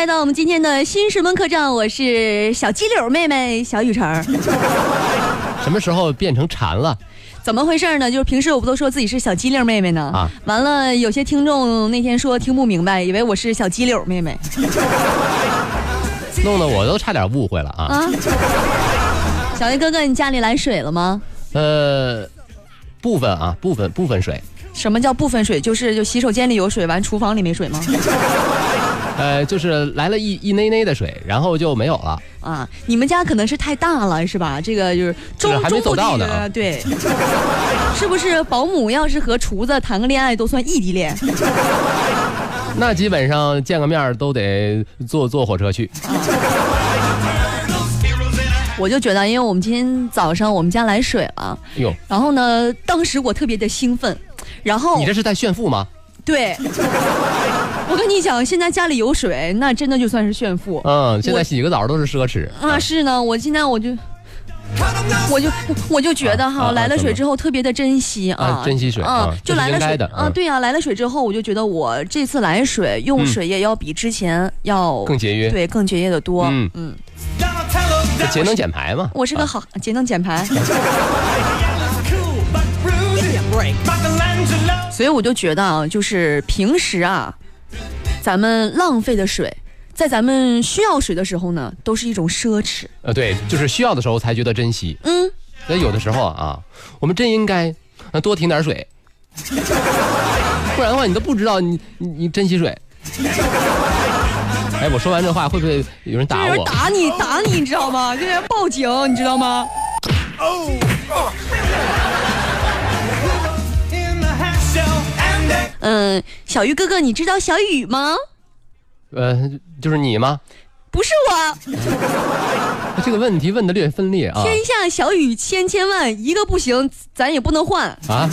来到我们今天的新石门客栈，我是小鸡柳妹妹小雨晨。什么时候变成蝉了？怎么回事呢？就是平时我不都说自己是小鸡柳妹妹呢？啊，完了，有些听众那天说听不明白，以为我是小鸡柳妹妹。弄得我都差点误会了啊！啊，小鱼哥哥，你家里来水了吗？呃，部分啊，部分部分水，什么叫部分水？就是就洗手间里有水，完厨房里没水吗？呃，就是来了一一内内的水，然后就没有了。啊，你们家可能是太大了，是吧？这个就是中是还没走到呢对，是不是保姆要是和厨子谈个恋爱都算异地恋？那基本上见个面都得坐坐火车去。我就觉得，因为我们今天早上我们家来水了，哟，然后呢，当时我特别的兴奋，然后你这是在炫富吗？对，我跟你讲，现在家里有水，那真的就算是炫富。嗯，现在洗个澡都是奢侈。啊，是呢，我现在我就。我就我就觉得哈，啊啊来了水之后特别的珍惜啊啊，珍惜水啊就来了水的啊，嗯对呀，来了水之后，我就觉得我这次来水用嗯水也要比之前要更节约对，更节约的多。嗯嗯，这节能减排嘛。啊我是个好节能减排，所以我就觉得啊，就是平时啊，咱们浪费的水，在咱们需要水的时候呢，都是一种奢侈。呃，对，就是需要的时候才觉得珍惜。嗯，所以有的时候啊，我们真应该呃多停点水，不然的话你都不知道你你你珍惜水。哎，我说完这话会不会有人打有人我？打你，打你，你知道吗？就是要报警，你知道吗？嗯，小鱼哥哥，你知道小雨吗？呃，就是你吗？不是我，这个问题问的略分裂啊。天下小雨千千万，一个不行，咱也不能换。啊，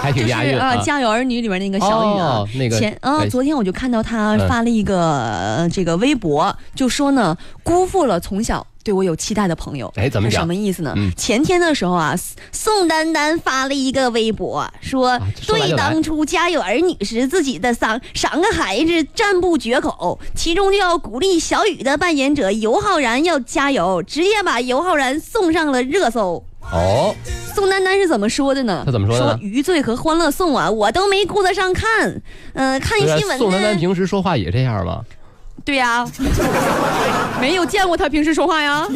还挺就是啊，家有儿女》里面那个小雨啊，哦那个前啊，哎。昨天我就看到他嗯。发了一个、呃这个微博，就说呢，辜负了从小对我有期待的朋友。是哎怎么讲什么意思呢？嗯前天的时候啊，宋丹丹发了一个微博，说、对当初家有儿女时自己的三三个孩子赞不绝口，其中就要鼓励小雨的扮演者尤浩然要加油，直接把尤浩然送上了热搜。哦，宋丹丹是怎么说的呢？她怎么说的说余罪和欢乐颂啊，我都没顾得上看。嗯、看新闻宋丹丹。平时说话也这样吗？对呀、没有见过他平时说话呀。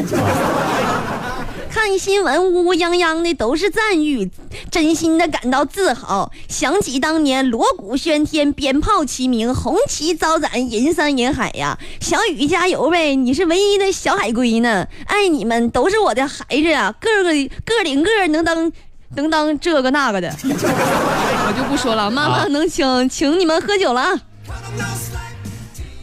看新闻乌乌泱泱的都是赞誉，真心的感到自豪。想起当年锣鼓喧天，鞭炮齐鸣，红旗招展，人山人海呀！小雨加油呗，你是唯一的小海龟呢！爱你们，都是我的孩子啊，个个个顶个能当能当这个那个的。我就不说了，妈妈啊能请请你们喝酒了啊。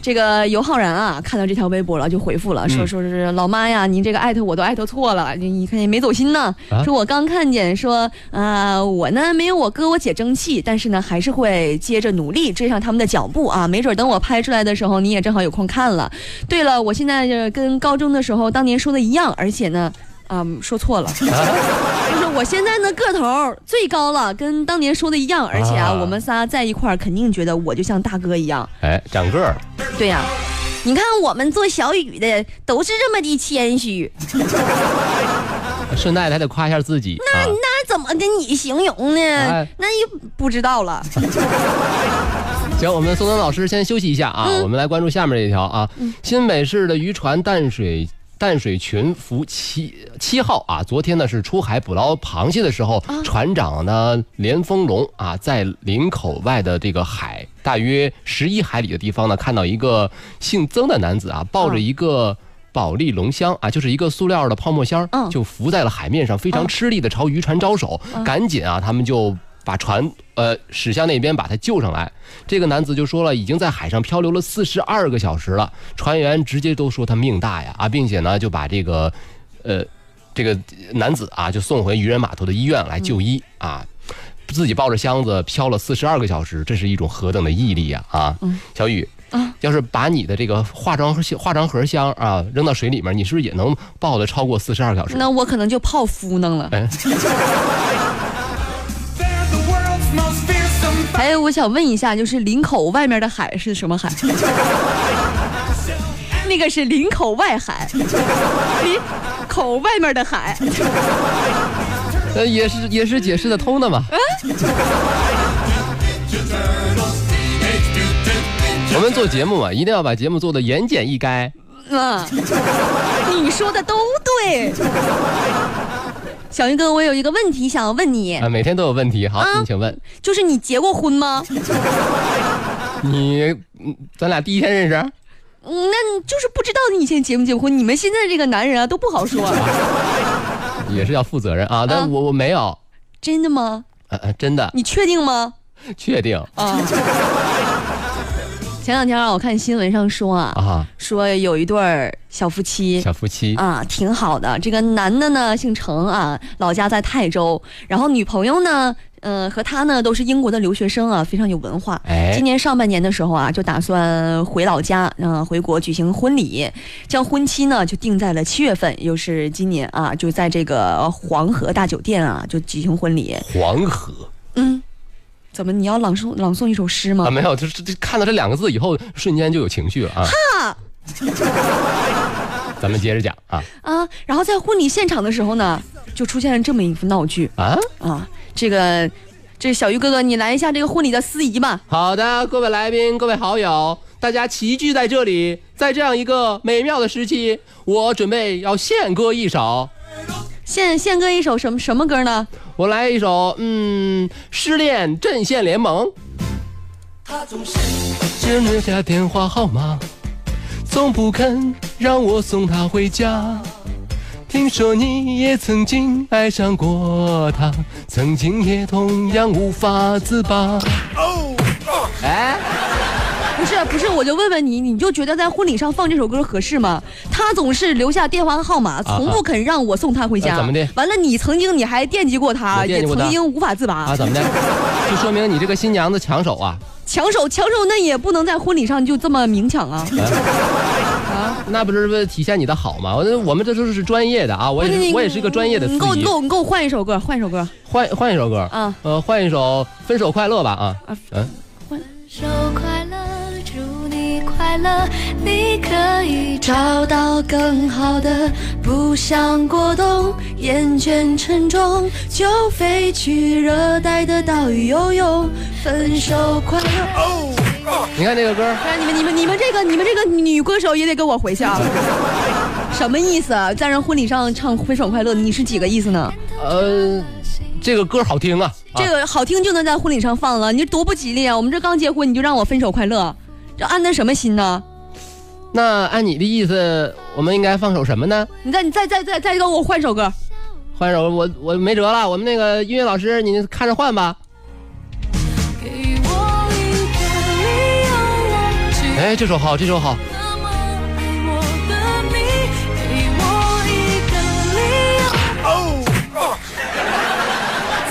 这个尤浩然啊，看到这条微博了，就回复了，说嗯说是老妈呀，您这个艾特我都艾特错了，你你看也没走心呢。啊说我刚看见，说啊、我呢没有我哥我姐争气，但是呢还是会接着努力追上他们的脚步啊，没准等我拍出来的时候，你也正好有空看了。对了，我现在就跟高中的时候当年说的一样，而且呢，啊、说错了。就是我现在呢个头最高了，跟当年说的一样，而且啊，啊我们仨在一块儿，肯定觉得我就像大哥一样。哎，长个儿，对呀、你看我们做小雨的都是这么的谦虚，顺带的还得夸一下自己啊。那怎么跟你形容呢？哎那又不知道了。行，我们宋丹老师先休息一下啊，嗯我们来关注下面这一条啊。新北市的渔船淡水。淡水群福七七号啊，昨天呢是出海捕捞螃蟹的时候，船长呢连丰龙啊，在林口外的这个海大约十一海里的地方呢，看到一个姓曾的男子啊，抱着一个保利龙箱啊，就是一个塑料的泡沫箱，嗯。就浮在了海面上，非常吃力的朝渔船招手，赶紧啊，他们就把船呃驶向那边，把他救上来。这个男子就说了，已经在海上漂流了四十二个小时了，船员直接都说他命大呀啊，并且呢就把这个呃这个男子啊就送回渔人码头的医院来就医啊。自己抱着箱子漂了四十二个小时，这是一种何等的毅力呀！啊，小雨，啊要是把你的这个化妆盒化妆盒箱啊扔到水里面，你是不是也能抱得超过四十二小时？那我可能就泡芙弄了。哎，还有，我想问一下，就是林口外面的海是什么海？那个是林口外海，林口外面的海。呃，也是也是解释得通的嘛。我们做节目嘛，一定要把节目做的言简意赅。嗯，你说的都对。小云哥，我有一个问题想要问你啊，每天都有问题。好，啊您请问，就是你结过婚吗？你嗯咱俩第一天认识？嗯，那就是不知道你以前结没结婚。你们现在这个男人啊，都不好说。也是要负责任啊，啊但我我没有，真的吗？真的你确定吗？确定啊。前两天啊，我看新闻上说啊，啊，说有一对儿小夫妻小夫妻啊，挺好的。这个男的呢姓程啊，老家在泰州，然后女朋友呢，呃，和他呢都是英国的留学生啊，非常有文化。哎今年上半年的时候啊，就打算回老家，嗯、回国举行婚礼，将婚期呢就定在了七月份，又是今年啊，就在这个黄河大酒店啊就举行婚礼。黄河嗯，怎么你要朗诵朗诵一首诗吗啊，？没有，就是这看到这两个字以后，瞬间就有情绪了啊。哈 咱们接着讲啊啊！然后在婚礼现场的时候呢，就出现了这么一幅闹剧啊，啊！这个，这小鱼哥哥，你来一下这个婚礼的司仪吧。好的，各位来宾，各位好友，大家齐聚在这里，在这样一个美妙的时期，我准备要献歌一首，献献歌一首什么什么歌呢？我来一首，嗯，失恋阵线联盟。他总是只留下电话号码，从不肯让我送他回家。听说你也曾经爱上过他，曾经也同样无法自拔。哦哎，不是不是，我就问问你，你就觉得在婚礼上放这首歌合适吗？他总是留下电话号码，从不肯让我送他回家。啊怎么的完了，你曾经你还惦记过他，也曾经无法自拔。啊，怎么的？就说明你这个新娘子抢手啊！抢手抢手，那也不能在婚礼上就这么明抢啊！啊，那不是为了体现你的好吗？我我们这都是专业的啊，我也是我也是一个专业的你给我你给。我你给我换一首歌，换一首歌换换一首歌，啊！呃，换一首《分手快乐》吧啊啊，嗯，手快快乐，你可以找到更好的，不想过冬，厌倦沉重，就飞去热带的岛屿游泳。分手快乐！你看这个歌，你们你们你们这个你们这个女歌手也得给我回去啊！什么意思啊？在人婚礼上唱《分手快乐》，你是几个意思呢？呃，这个歌好听啊，啊这个好听就能在婚礼上放了，你这多不吉利啊！我们这刚结婚你就让我分手快乐，这安的什么心呢？那按你的意思，我们应该放首什么呢？你再你再再再再给我换首歌。换首我我没辙了，我们那个音乐老师你看着换吧。给我一个理由忘记哎，这首好，这首好。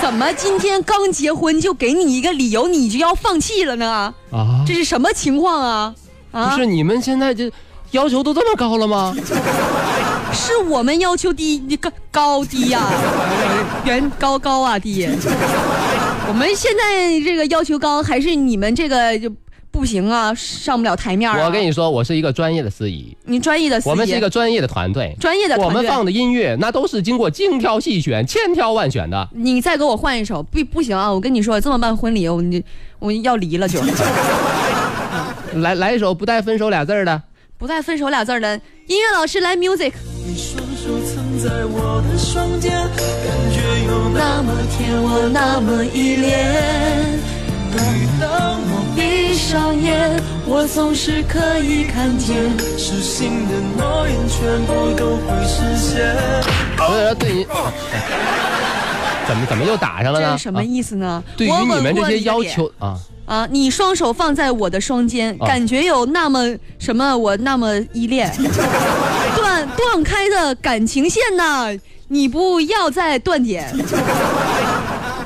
怎么今天刚结婚就给你一个理由，你就要放弃了呢？啊，这是什么情况啊？啊，不是你们现在这要求都这么高了吗？是我们要求低，你高高低呀、原 高高啊低。我们现在这个要求高，还是你们这个就不行啊，上不了台面、啊。我跟你说，我是一个专业的司仪，你专业的司仪，我们是一个专业的团队。专业的团队。我们放的音乐那都是经过精挑细选、千挑万选的。你再给我换一首，不不行啊！我跟你说，这么办婚礼，我你我要离了就。来来一首不带分手俩字儿的。不带分手俩字儿的音乐老师来 music。你双手曾在我的双肩，感觉有那那么甜，我那么依恋。当我闭上眼，我总是可以看见。实心的诺言全部都会实现。所以说对你，怎么怎么又打上了呢？这是什么啊意思呢？对于你们这些要求啊，啊，你双手放在我的双肩，啊感觉有那么什么，我那么依恋。断断开的感情线呢，你不要再断点。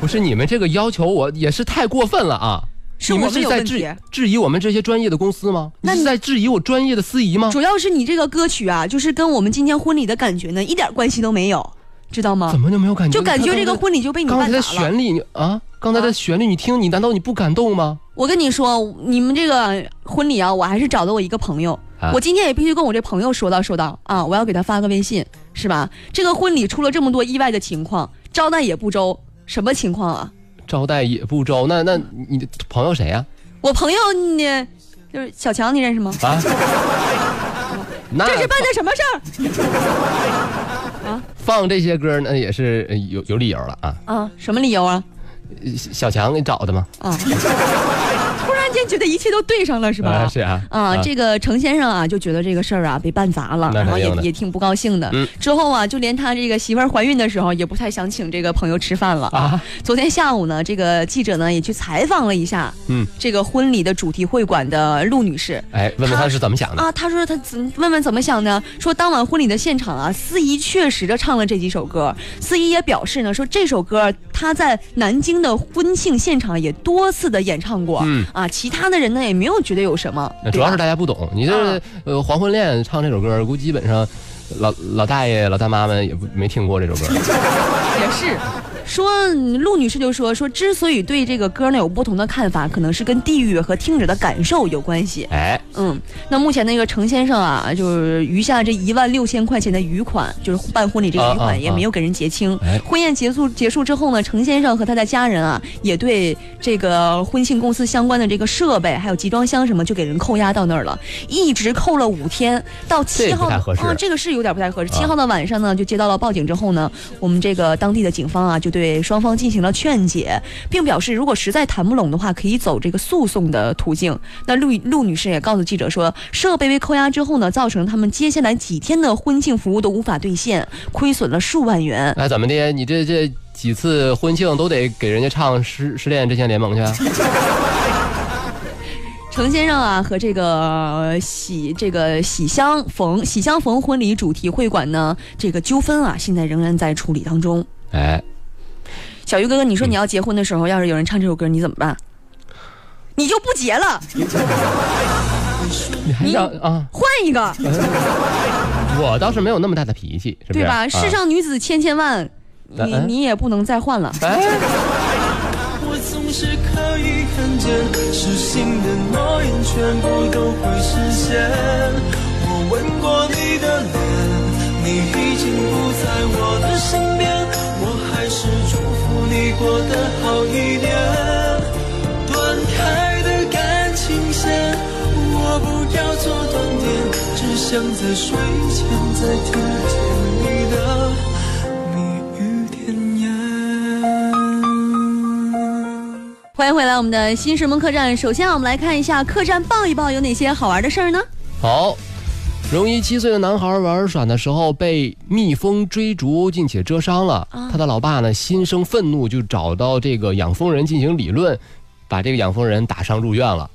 不是你们这个要求，我也是太过分了啊！你是我们们是在质。质疑我们这些专业的公司吗？那你你是在质疑我专业的司仪吗？主要是你这个歌曲啊，就是跟我们今天婚礼的感觉呢，一点关系都没有，知道吗怎？么就没有感觉？就感觉这个婚礼就被你刚才绊倒了。刚才的旋律你啊，刚才的旋律你听，你难道你不感动吗？我跟你说，你们这个婚礼啊，我还是找的我一个朋友。啊我今天也必须跟我这朋友说道说道啊，我要给他发个微信，是吧？这个婚礼出了这么多意外的情况，招待也不周，什么情况啊？招待也不招，那那你的朋友谁呀、我朋友呢，就是小强，你认识吗？啊？那这是办的什么事儿 放这些歌，那也是呃有有理由了啊。啊？什么理由啊？小强给找的吗？啊！觉得一切都对上了，是吧？啊是啊。啊，这个程先生啊，就觉得这个事儿啊被办砸了，然后也也挺不高兴的。嗯之后啊，就连他这个媳妇儿怀孕的时候，也不太想请这个朋友吃饭了啊。昨天下午呢，这个记者呢也去采访了一下，嗯，这个婚礼的主题会馆的陆女士。哎，问问她是怎么想的？啊，她说她怎问问怎么想呢？说当晚婚礼的现场啊，司仪确实的唱了这几首歌。司仪也表示呢，说这首歌她在南京的婚庆现场也多次的演唱过。嗯啊，其他的人呢也没有觉得有什么。主要是大家不懂，你这啊呃黄昏恋唱这首歌，估计基本上老老大爷老大妈们也不没听过这首歌。也是。说陆女士就说说，之所以对这个歌呢有不同的看法，可能是跟地域和听者的感受有关系。哎，嗯，那目前那个程先生啊，就是余下这一万六千块钱的余款，就是办婚礼这个余款也没有给人结清。哎婚宴结束结束之后呢，程先生和他的家人啊，也对这个婚庆公司相关的这个设备还有集装箱什么，就给人扣押到那儿了，一直扣了五天，到七号啊，这个是有点不太合适。啊七号的晚上呢，就接到了报警之后呢，我们这个当地的警方啊，就对双方进行了劝解，并表示如果实在谈不拢的话，可以走这个诉讼的途径。那陆陆女士也告诉记者说，设备被扣押之后呢，造成他们接下来几天的婚庆服务都无法兑现，亏损了数万元。哎，怎么的？你这这几次婚庆都得给人家唱《失失恋阵线联盟》去啊？程先生啊和这个呃喜这个喜相逢喜相逢婚礼主题会馆呢，这个纠纷啊，现在仍然在处理当中。哎，小鱼哥哥，你说你要结婚的时候，要是有人唱这首歌，你怎么办？你就不结了，你还要啊？换一个，我倒是没有那么大的脾气，是不是？对吧？啊世上女子千千万，你嗯你也不能再换了。哎，我总是可以看见，失信的诺言全部都会实现。我吻过你的脸，你已经不在我的身边，过得好一点。断开的感情线，我不要做断点，只想在睡前再听见你的蜜语甜言。欢迎回来，我们的新石门客栈。首先，我们来看一下客栈报一报有哪些好玩的事儿呢？好。荣一七岁的男孩玩耍的时候被蜜蜂追逐，并且蛰伤了。啊他的老爸呢心生愤怒，就找到这个养蜂人进行理论，把这个养蜂人打伤入院了。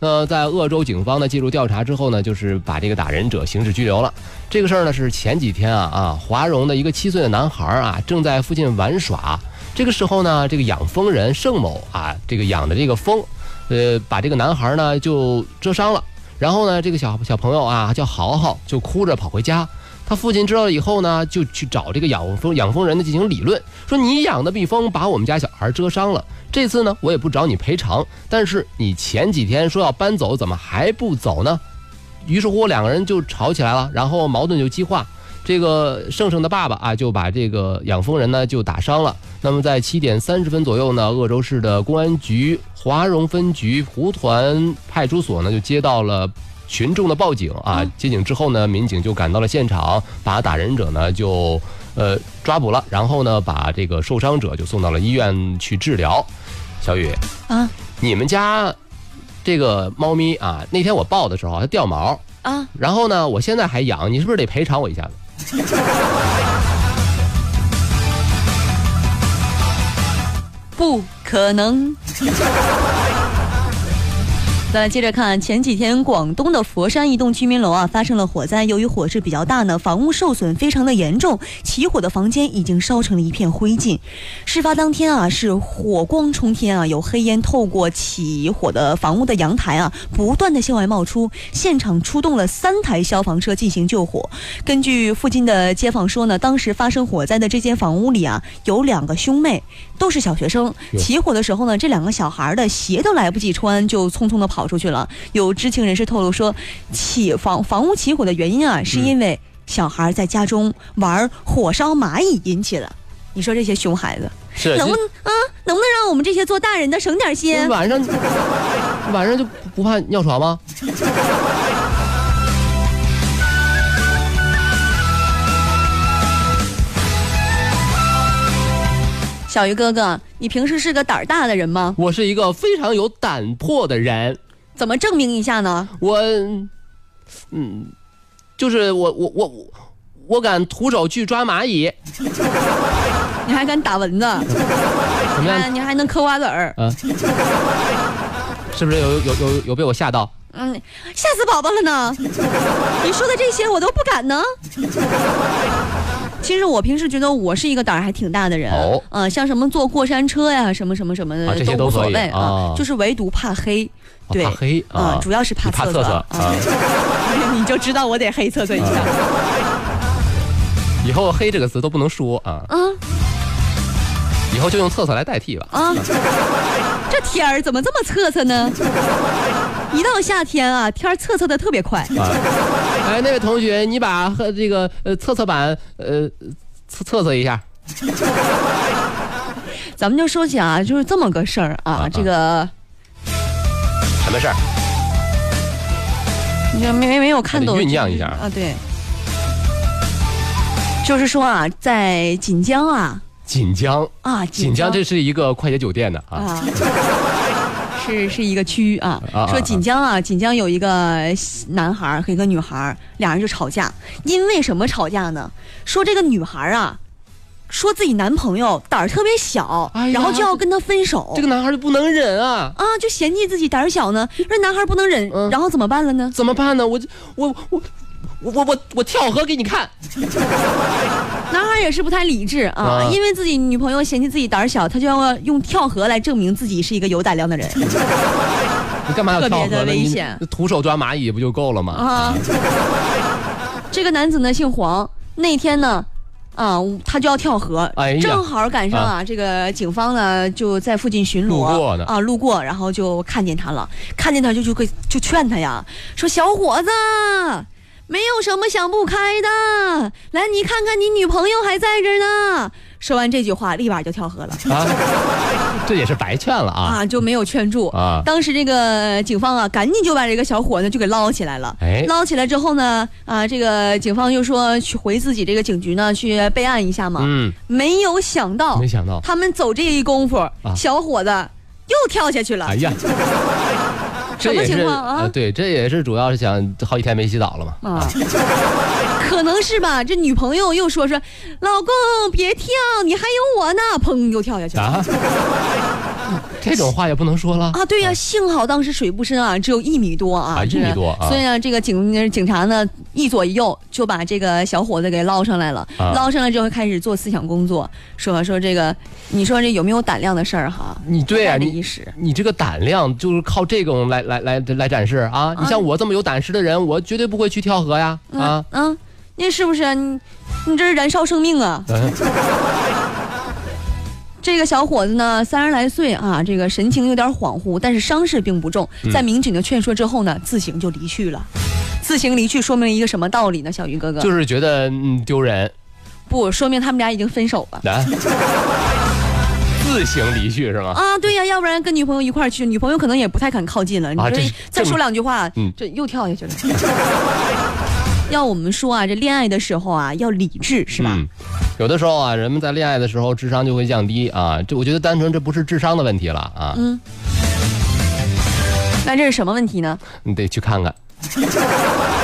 那在鄂州警方呢介入调查之后呢，就是把这个打人者刑事拘留了。这个事儿呢是前几天啊啊，华容的一个七岁的男孩啊正在附近玩耍，这个时候呢，这个养蜂人盛某啊，这个养的这个蜂，呃，把这个男孩呢就蛰伤了。然后呢，这个小小朋友啊叫豪豪，就哭着跑回家。他父亲知道了以后呢，就去找这个养蜂养蜂人呢进行理论，说你养的蜜蜂把我们家小孩蛰伤了，这次呢我也不找你赔偿，但是你前几天说要搬走，怎么还不走呢？于是乎两个人就吵起来了，然后矛盾就激化。这个盛盛的爸爸啊，就把这个养蜂人呢就打伤了。那么在七点三十分左右呢，鄂州市的公安局华容分局湖团派出所呢就接到了群众的报警啊。接警之后呢，民警就赶到了现场，把打人者呢就呃抓捕了，然后呢把这个受伤者就送到了医院去治疗。小雨，啊你们家这个猫咪啊，那天我抱的时候它掉毛，啊，然后呢，我现在还养，你是不是得赔偿我一下子？不可能。再接着看，前几天广东的佛山一栋居民楼啊发生了火灾，由于火势比较大呢，房屋受损非常的严重，起火的房间已经烧成了一片灰烬。事发当天啊是火光冲天啊，有黑烟透过起火的房屋的阳台啊不断的向外冒出，现场出动了三台消防车进行救火。根据附近的街坊说呢，当时发生火灾的这间房屋里啊有两个兄妹，都是小学生。起火的时候呢，这两个小孩的鞋都来不及穿，就匆匆的跑出去了。有知情人士透露说，起房房屋起火的原因啊，是因为小孩在家中玩火烧蚂蚁引起的。你说这些熊孩子是能不能啊？能不能让我们这些做大人的省点心？晚上晚上就不不怕尿床吗？小鱼哥哥，你平时是个胆儿大的人吗？我是一个非常有胆魄的人，怎么证明一下呢？我，嗯，就是我我我我我敢徒手去抓蚂蚁，你还敢打蚊子？怎么样？啊，你还能嗑瓜子儿？啊，是不是有有有有被我吓到？嗯，吓死宝宝了呢！你说的这些我都不敢呢。其实我平时觉得我是一个胆儿还挺大的人，哦呃，像什么坐过山车呀，什么什么什么的、啊这些都无所谓啊就是唯独怕黑。对，怕黑啊啊，主要是怕怕厕厕所。你就知道我得黑厕所一下。以后“黑”这个词都不能说啊，啊以后就用厕所来代替吧。啊，这天儿怎么这么测测呢？一到夏天啊，天儿测测的特别快。啊，哎，那位同学，你把和这个呃测测板呃测测测一下。咱们就说起啊，就是这么个事儿啊，啊这个什么事儿？你没没没有看懂酝酿一下啊？对，就是说啊，在锦江啊锦江，啊，锦江这是一个快捷酒店的啊。啊。是是一个区啊说锦江啊，锦江有一个男孩和一个女孩，俩人就吵架，因为什么吵架呢？说这个女孩啊，说自己男朋友胆儿特别小，哎然后就要跟他分手。这个男孩就不能忍啊，啊，就嫌弃自己胆儿小呢，说男孩不能忍，嗯然后怎么办了呢？怎么办呢？我我我我我我我跳河给你看。男孩也是不太理智啊，啊因为自己女朋友嫌弃自己胆儿小，他就要用跳河来证明自己是一个有胆量的人 你干嘛要特别的跳河呢？你危险徒手抓蚂蚁不就够了吗？啊。这个男子呢姓黄，那天呢。啊，他就要跳河，哎呀正好赶上啊，这个警方呢就在附近巡逻，路过呢啊，路过，然后就看见他了，看见他就就会就劝他呀，说小伙子，没有什么想不开的，来，你看看你女朋友还在这呢。说完这句话，立马就跳河了。啊，这也是白劝了啊啊，就没有劝住。啊！当时这个警方啊，赶紧就把这个小伙呢就给捞起来了。哎捞起来之后呢，啊，这个警方又说去回自己这个警局呢去备案一下嘛。嗯，没有想到，没想到，他们走这一功夫，小伙子又跳下去了。哎呀，这也什么是情况啊呃对，这也是主要是想好几天没洗澡了嘛。啊，可能是吧。这女朋友又说说，老公别跳，你还有我呢。砰，又跳下去了。啊，这种话也不能说了啊，对呀、幸好当时水不深啊，只有一米多啊，啊一米多啊所以呢，这个警警察呢一左一右就把这个小伙子给捞上来了。啊捞上来之后开始做思想工作，说说这个，你说这有没有胆量的事儿哈？你对啊，你你这个胆量就是靠这种来来来来展示啊！你像我这么有胆识的人，我绝对不会去跳河呀！啊，嗯，那是不是你你这是燃烧生命啊？嗯这个小伙子呢，三十来岁啊，这个神情有点恍惚，但是伤势并不重。嗯在民警的劝说之后呢，自行就离去了。自行离去说明一个什么道理呢？小鱼哥哥，就是觉得嗯丢人，不说明他们俩已经分手了。啊，自行离去是吗？啊，对呀，要不然跟女朋友一块儿去，女朋友可能也不太敢靠近了。你这再说两句话，嗯这又跳下去了。要我们说啊，这恋爱的时候啊，要理智，是吧？嗯，有的时候啊，人们在恋爱的时候智商就会降低啊，这我觉得单纯这不是智商的问题了啊，嗯。那这是什么问题呢？你得去看看。